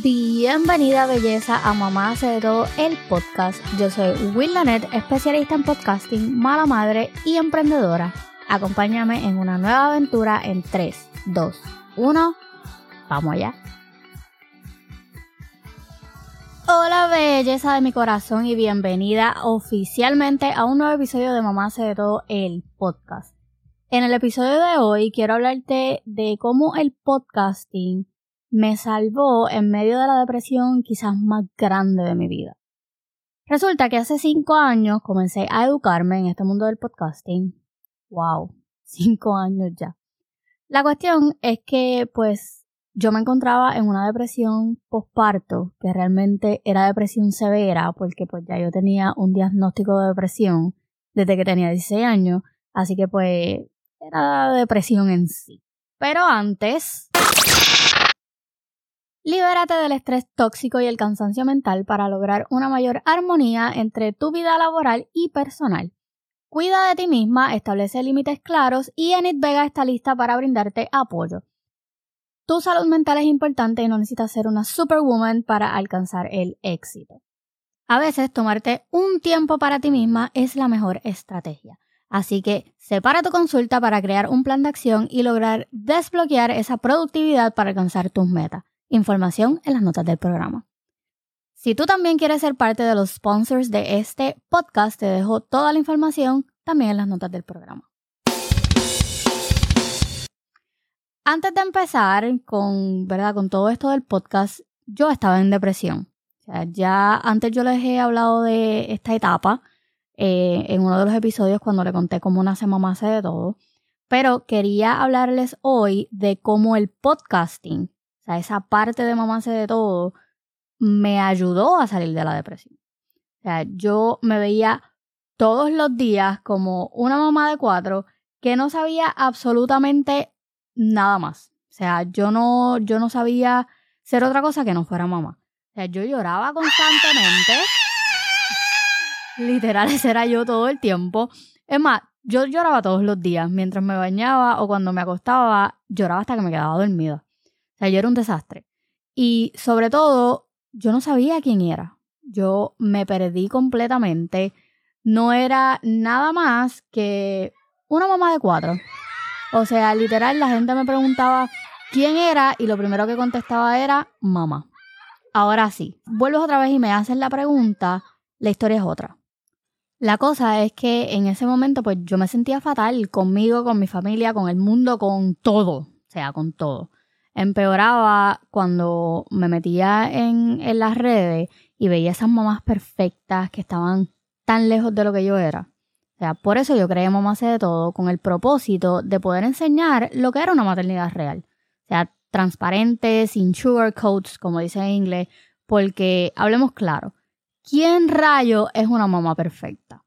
Bienvenida belleza a Mamá hace de todo el podcast. Yo soy Will Lanet, especialista en podcasting, mala madre y emprendedora. Acompáñame en una nueva aventura en 3, 2, 1. Vamos allá. Hola belleza de mi corazón y bienvenida oficialmente a un nuevo episodio de Mamá hace de todo el podcast. En el episodio de hoy quiero hablarte de cómo el podcasting me salvó en medio de la depresión quizás más grande de mi vida. Resulta que hace cinco años comencé a educarme en este mundo del podcasting. Wow, cinco años ya. La cuestión es que, pues, yo me encontraba en una depresión postparto, que realmente era depresión severa, porque pues ya yo tenía un diagnóstico de depresión desde que tenía 16 años, así que pues era depresión en sí. Pero antes, Libérate del estrés tóxico y el cansancio mental para lograr una mayor armonía entre tu vida laboral y personal. Cuida de ti misma, establece límites claros y Enid Vega está lista para brindarte apoyo. Tu salud mental es importante y no necesitas ser una superwoman para alcanzar el éxito. A veces tomarte un tiempo para ti misma es la mejor estrategia. Así que separa tu consulta para crear un plan de acción y lograr desbloquear esa productividad para alcanzar tus metas. Información en las notas del programa. Si tú también quieres ser parte de los sponsors de este podcast, te dejo toda la información también en las notas del programa. Antes de empezar con, ¿verdad? con todo esto del podcast, yo estaba en depresión. ya antes yo les he hablado de esta etapa eh, en uno de los episodios cuando le conté cómo nace mamá hace de todo. Pero quería hablarles hoy de cómo el podcasting esa parte de mamá hace de todo me ayudó a salir de la depresión. O sea, yo me veía todos los días como una mamá de cuatro que no sabía absolutamente nada más. O sea, yo no, yo no sabía ser otra cosa que no fuera mamá. O sea, yo lloraba constantemente. Literal, era yo todo el tiempo. Es más, yo lloraba todos los días. Mientras me bañaba o cuando me acostaba, lloraba hasta que me quedaba dormida. O sea, yo era un desastre. Y sobre todo, yo no sabía quién era. Yo me perdí completamente. No era nada más que una mamá de cuatro. O sea, literal, la gente me preguntaba quién era y lo primero que contestaba era mamá. Ahora sí, vuelves otra vez y me haces la pregunta, la historia es otra. La cosa es que en ese momento pues yo me sentía fatal conmigo, con mi familia, con el mundo, con todo, o sea, con todo empeoraba cuando me metía en, las redes y veía esas mamás perfectas que estaban tan lejos de lo que yo era. O sea, por eso yo creé Mamá de todo con el propósito de poder enseñar lo que era una maternidad real. O sea, transparente, sin sugarcoats, como dice en inglés, porque hablemos claro, ¿quién rayo es una mamá perfecta?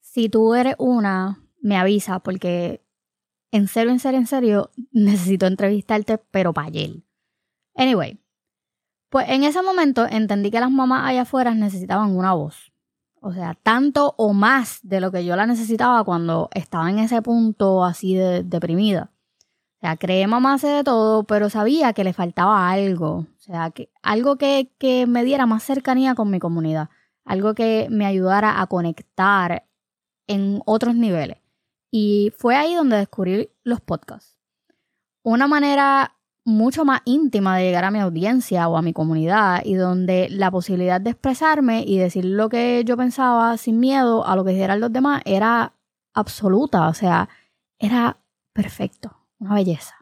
Si tú eres una, me avisa porque en serio, en serio, en serio, necesito entrevistarte, pero para ayer. Anyway, pues en ese momento entendí que las mamás allá afuera necesitaban una voz. O sea, tanto o más de lo que yo la necesitaba cuando estaba en ese punto así de deprimida. O sea, creé mamá hace de todo, pero sabía que le faltaba algo. O sea, que, algo que, que me diera más cercanía con mi comunidad. Algo que me ayudara a conectar en otros niveles. Y fue ahí donde descubrí los podcasts. Una manera mucho más íntima de llegar a mi audiencia o a mi comunidad y donde la posibilidad de expresarme y decir lo que yo pensaba sin miedo a lo que dijeran los demás era absoluta, o sea, era perfecto, una belleza.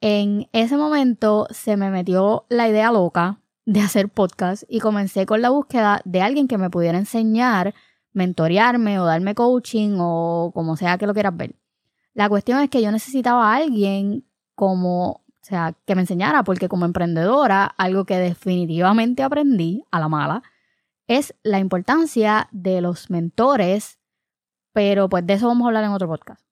En ese momento se me metió la idea loca de hacer podcast y comencé con la búsqueda de alguien que me pudiera enseñar mentorearme o darme coaching o como sea que lo quieras ver. La cuestión es que yo necesitaba a alguien como, o sea, que me enseñara, porque como emprendedora, algo que definitivamente aprendí a la mala es la importancia de los mentores, pero pues de eso vamos a hablar en otro podcast.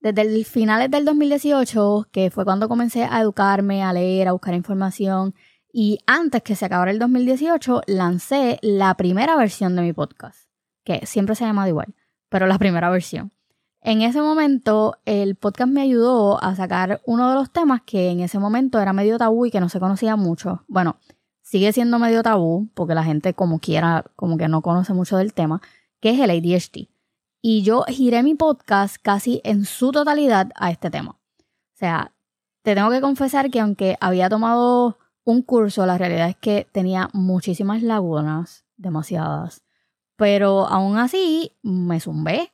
Desde el finales del 2018, que fue cuando comencé a educarme, a leer, a buscar información, y antes que se acabara el 2018, lancé la primera versión de mi podcast, que siempre se ha llamado igual, pero la primera versión. En ese momento, el podcast me ayudó a sacar uno de los temas que en ese momento era medio tabú y que no se conocía mucho. Bueno, sigue siendo medio tabú, porque la gente como quiera, como que no conoce mucho del tema, que es el ADHD. Y yo giré mi podcast casi en su totalidad a este tema. O sea, te tengo que confesar que aunque había tomado un curso, la realidad es que tenía muchísimas lagunas, demasiadas. Pero aún así me zumbé.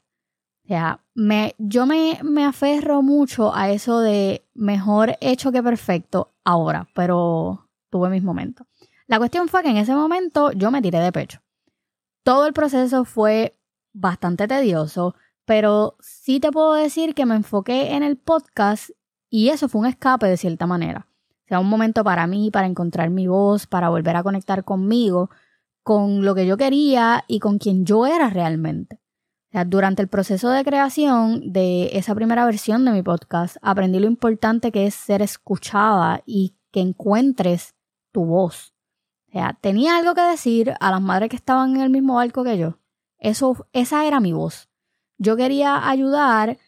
O sea, me, yo me, me aferro mucho a eso de mejor hecho que perfecto ahora, pero tuve mis momentos. La cuestión fue que en ese momento yo me tiré de pecho. Todo el proceso fue bastante tedioso, pero sí te puedo decir que me enfoqué en el podcast y eso fue un escape de cierta manera. Sea, un momento para mí, para encontrar mi voz, para volver a conectar conmigo, con lo que yo quería y con quien yo era realmente. O sea, durante el proceso de creación de esa primera versión de mi podcast, aprendí lo importante que es ser escuchada y que encuentres tu voz. O sea, tenía algo que decir a las madres que estaban en el mismo barco que yo. Eso, esa era mi voz. Yo quería ayudar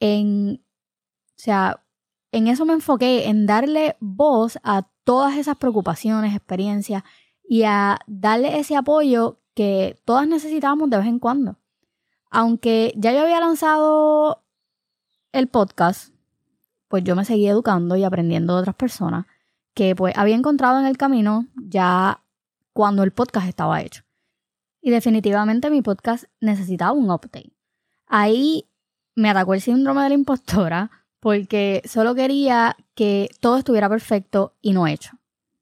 en, o sea, en eso me enfoqué, en darle voz a todas esas preocupaciones, experiencias y a darle ese apoyo que todas necesitábamos de vez en cuando. Aunque ya yo había lanzado el podcast, pues yo me seguí educando y aprendiendo de otras personas que pues había encontrado en el camino ya cuando el podcast estaba hecho. Y definitivamente mi podcast necesitaba un update. Ahí me atacó el síndrome de la impostora porque solo quería que todo estuviera perfecto y no hecho.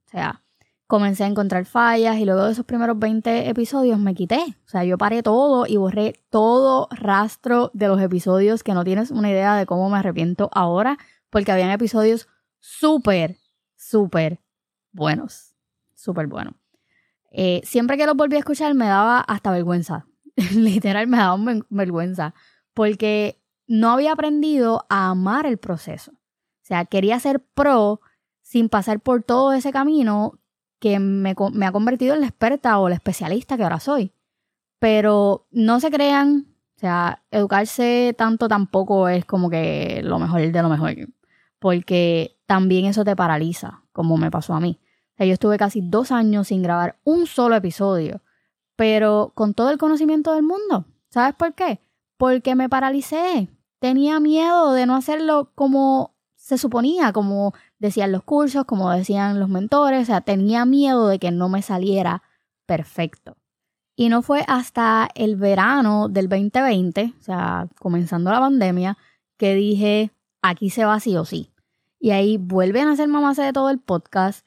O sea, comencé a encontrar fallas y luego de esos primeros 20 episodios me quité. O sea, yo paré todo y borré todo rastro de los episodios que no tienes una idea de cómo me arrepiento ahora porque habían episodios súper, súper buenos. Súper buenos. Eh, siempre que los volví a escuchar me daba hasta vergüenza. Literal me daba vergüenza. Porque no había aprendido a amar el proceso. O sea, quería ser pro sin pasar por todo ese camino que me, ha convertido en la experta o la especialista que ahora soy. Pero no se crean, o sea, educarse tanto tampoco es como que lo mejor de lo mejor. Porque también eso te paraliza, como me pasó a mí yo estuve casi dos años sin grabar un solo episodio, pero con todo el conocimiento del mundo. ¿Sabes por qué? Porque me paralicé. Tenía miedo de no hacerlo como se suponía, como decían los cursos, como decían los mentores. O sea, tenía miedo de que no me saliera perfecto. Y no fue hasta el verano del 2020, o sea, comenzando la pandemia, que dije, aquí se va sí o sí. Y ahí vuelven a hacer mamá de todo el podcast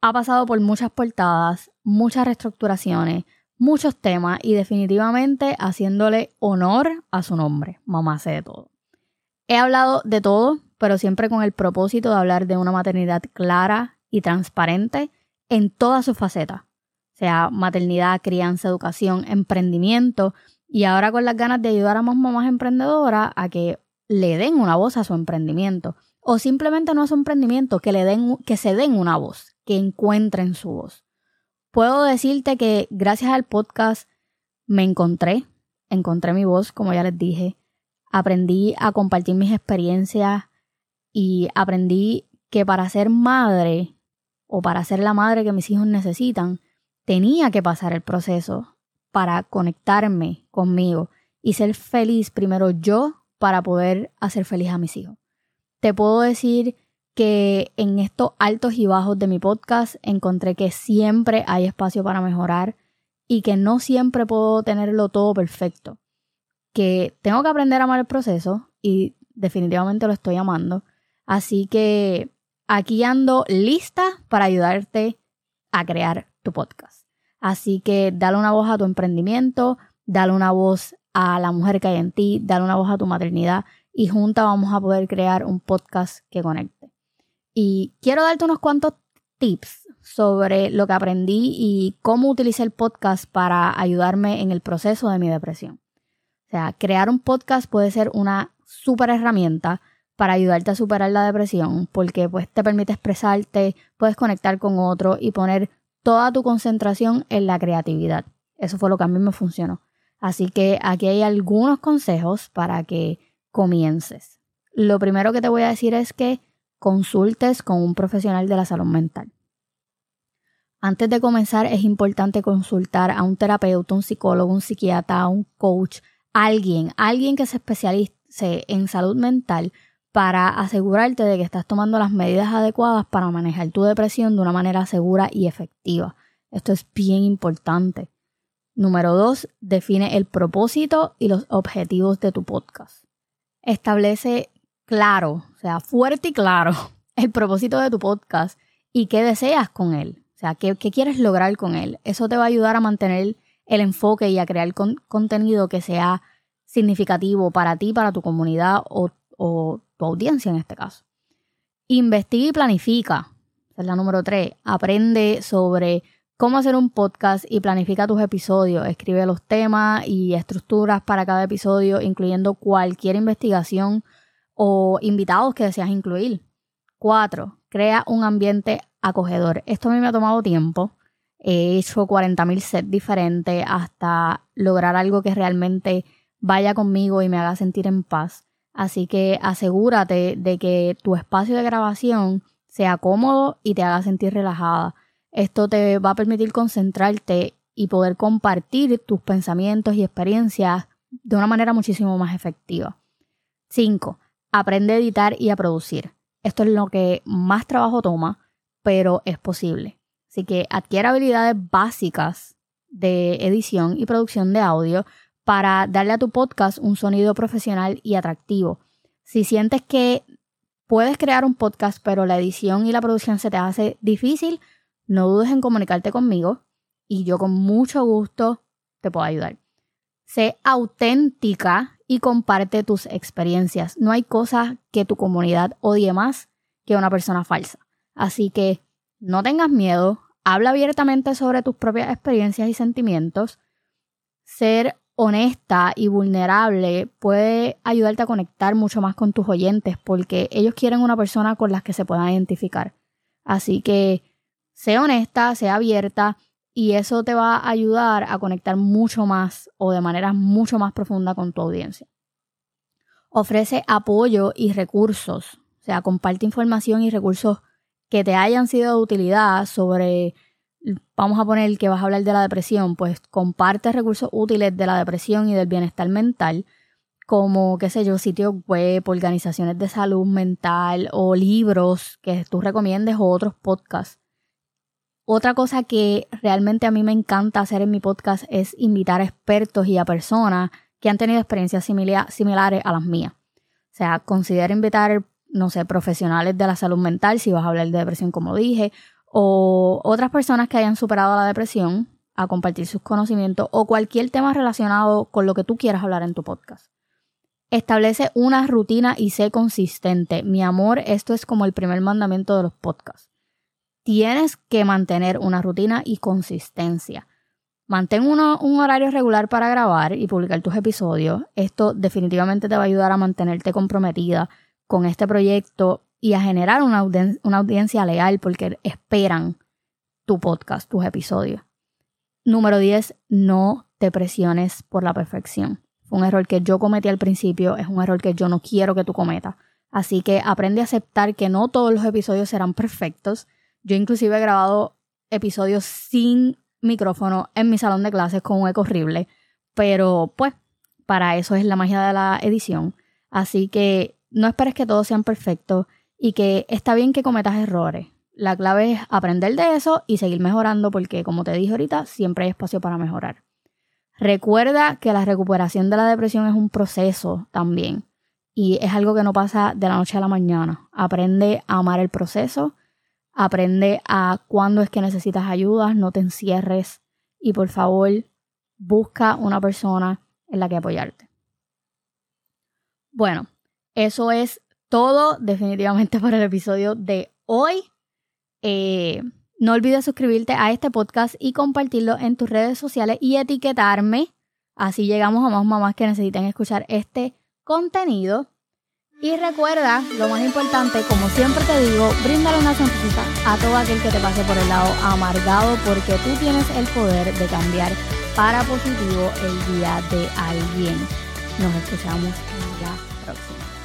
ha pasado por muchas portadas, muchas reestructuraciones, muchos temas y definitivamente haciéndole honor a su nombre, mamá sé de todo. He hablado de todo, pero siempre con el propósito de hablar de una maternidad clara y transparente en todas sus facetas, sea maternidad, crianza, educación, emprendimiento y ahora con las ganas de ayudar a más mamás emprendedoras a que le den una voz a su emprendimiento o simplemente no a su emprendimiento, que le den que se den una voz, que encuentren su voz. Puedo decirte que gracias al podcast me encontré, encontré mi voz, como ya les dije, aprendí a compartir mis experiencias y aprendí que para ser madre o para ser la madre que mis hijos necesitan, tenía que pasar el proceso para conectarme conmigo y ser feliz primero yo para poder hacer feliz a mis hijos. Te puedo decir que en estos altos y bajos de mi podcast encontré que siempre hay espacio para mejorar y que no siempre puedo tenerlo todo perfecto. Que tengo que aprender a amar el proceso y definitivamente lo estoy amando. Así que aquí ando lista para ayudarte a crear tu podcast. Así que dale una voz a tu emprendimiento, dale una voz a la mujer que hay en ti, dale una voz a tu maternidad y juntas vamos a poder crear un podcast que conecte. Y quiero darte unos cuantos tips sobre lo que aprendí y cómo utilicé el podcast para ayudarme en el proceso de mi depresión. O sea, crear un podcast puede ser una súper herramienta para ayudarte a superar la depresión porque pues te permite expresarte, puedes conectar con otro y poner toda tu concentración en la creatividad. Eso fue lo que a mí me funcionó. Así que aquí hay algunos consejos para que comiences. Lo primero que te voy a decir es que consultes con un profesional de la salud mental. Antes de comenzar es importante consultar a un terapeuta, un psicólogo, un psiquiatra, un coach, alguien, alguien que se especialice en salud mental para asegurarte de que estás tomando las medidas adecuadas para manejar tu depresión de una manera segura y efectiva. Esto es bien importante. Número dos, define el propósito y los objetivos de tu podcast. Establece claro, o sea, fuerte y claro, el propósito de tu podcast y qué deseas con él. O sea, qué, quieres lograr con él. Eso te va a ayudar a mantener el enfoque y a crear contenido que sea significativo para ti, para tu comunidad o, o tu audiencia en este caso. Investiga y planifica. Esa es la número tres. Aprende sobre cómo hacer un podcast y planifica tus episodios. Escribe los temas y estructuras para cada episodio, incluyendo cualquier investigación o invitados que deseas incluir. Cuatro, crea un ambiente acogedor. Esto a mí me ha tomado tiempo. He hecho 40.000 sets diferentes hasta lograr algo que realmente vaya conmigo y me haga sentir en paz. Así que asegúrate de que tu espacio de grabación sea cómodo y te haga sentir relajada. Esto te va a permitir concentrarte y poder compartir tus pensamientos y experiencias de una manera muchísimo más efectiva. 5. Aprende a editar y a producir. Esto es lo que más trabajo toma, pero es posible. Así que adquiere habilidades básicas de edición y producción de audio para darle a tu podcast un sonido profesional y atractivo. Si sientes que puedes crear un podcast, pero la edición y la producción se te hace difícil, no dudes en comunicarte conmigo y yo con mucho gusto te puedo ayudar. Sé auténtica y comparte tus experiencias. No hay cosa que tu comunidad odie más que una persona falsa. Así que no tengas miedo, habla abiertamente sobre tus propias experiencias y sentimientos. Ser honesta y vulnerable puede ayudarte a conectar mucho más con tus oyentes porque ellos quieren una persona con la que se puedan identificar. Así que sé honesta, sé abierta y eso te va a ayudar a conectar mucho más o de manera mucho más profunda con tu audiencia. Ofrece apoyo y recursos, o sea, comparte información y recursos que te hayan sido de utilidad sobre, vamos a poner que vas a hablar de la depresión, pues comparte recursos útiles de la depresión y del bienestar mental, como, qué sé yo, sitios web, organizaciones de salud mental o libros que tú recomiendes o otros podcasts otra cosa que realmente a mí me encanta hacer en mi podcast es invitar a expertos y a personas que han tenido experiencias similares a las mías. O sea, considero invitar, no sé, profesionales de la salud mental, si vas a hablar de depresión como dije, o otras personas que hayan superado la depresión a compartir sus conocimientos o cualquier tema relacionado con lo que tú quieras hablar en tu podcast. Establece una rutina y sé consistente. Mi amor, esto es como el primer mandamiento de los podcasts tienes que mantener una rutina y consistencia. Mantén un horario regular para grabar y publicar tus episodios. Esto definitivamente te va a ayudar a mantenerte comprometida con este proyecto y a generar una, una audiencia leal porque esperan tu podcast, tus episodios. Número 10, no te presiones por la perfección. Fue un error que yo cometí al principio, es un error que yo no quiero que tú cometas. Así que aprende a aceptar que no todos los episodios serán perfectos yo inclusive he grabado episodios sin micrófono en mi salón de clases con un eco horrible, pero pues para eso es la magia de la edición. Así que no esperes que todos sean perfectos y que está bien que cometas errores. La clave es aprender de eso y seguir mejorando porque, como te dije ahorita, siempre hay espacio para mejorar. Recuerda que la recuperación de la depresión es un proceso también y es algo que no pasa de la noche a la mañana. Aprende a amar el proceso Aprende a cuándo es que necesitas ayuda, no te encierres y por favor busca una persona en la que apoyarte. Bueno, eso es todo definitivamente para el episodio de hoy. Eh, no olvides suscribirte a este podcast y compartirlo en tus redes sociales y etiquetarme. Así llegamos a más mamás que necesiten escuchar este contenido. Y recuerda, lo más importante, como siempre te digo, bríndale una sonrisa a todo aquel que te pase por el lado amargado porque tú tienes el poder de cambiar para positivo el día de alguien. Nos escuchamos la próxima.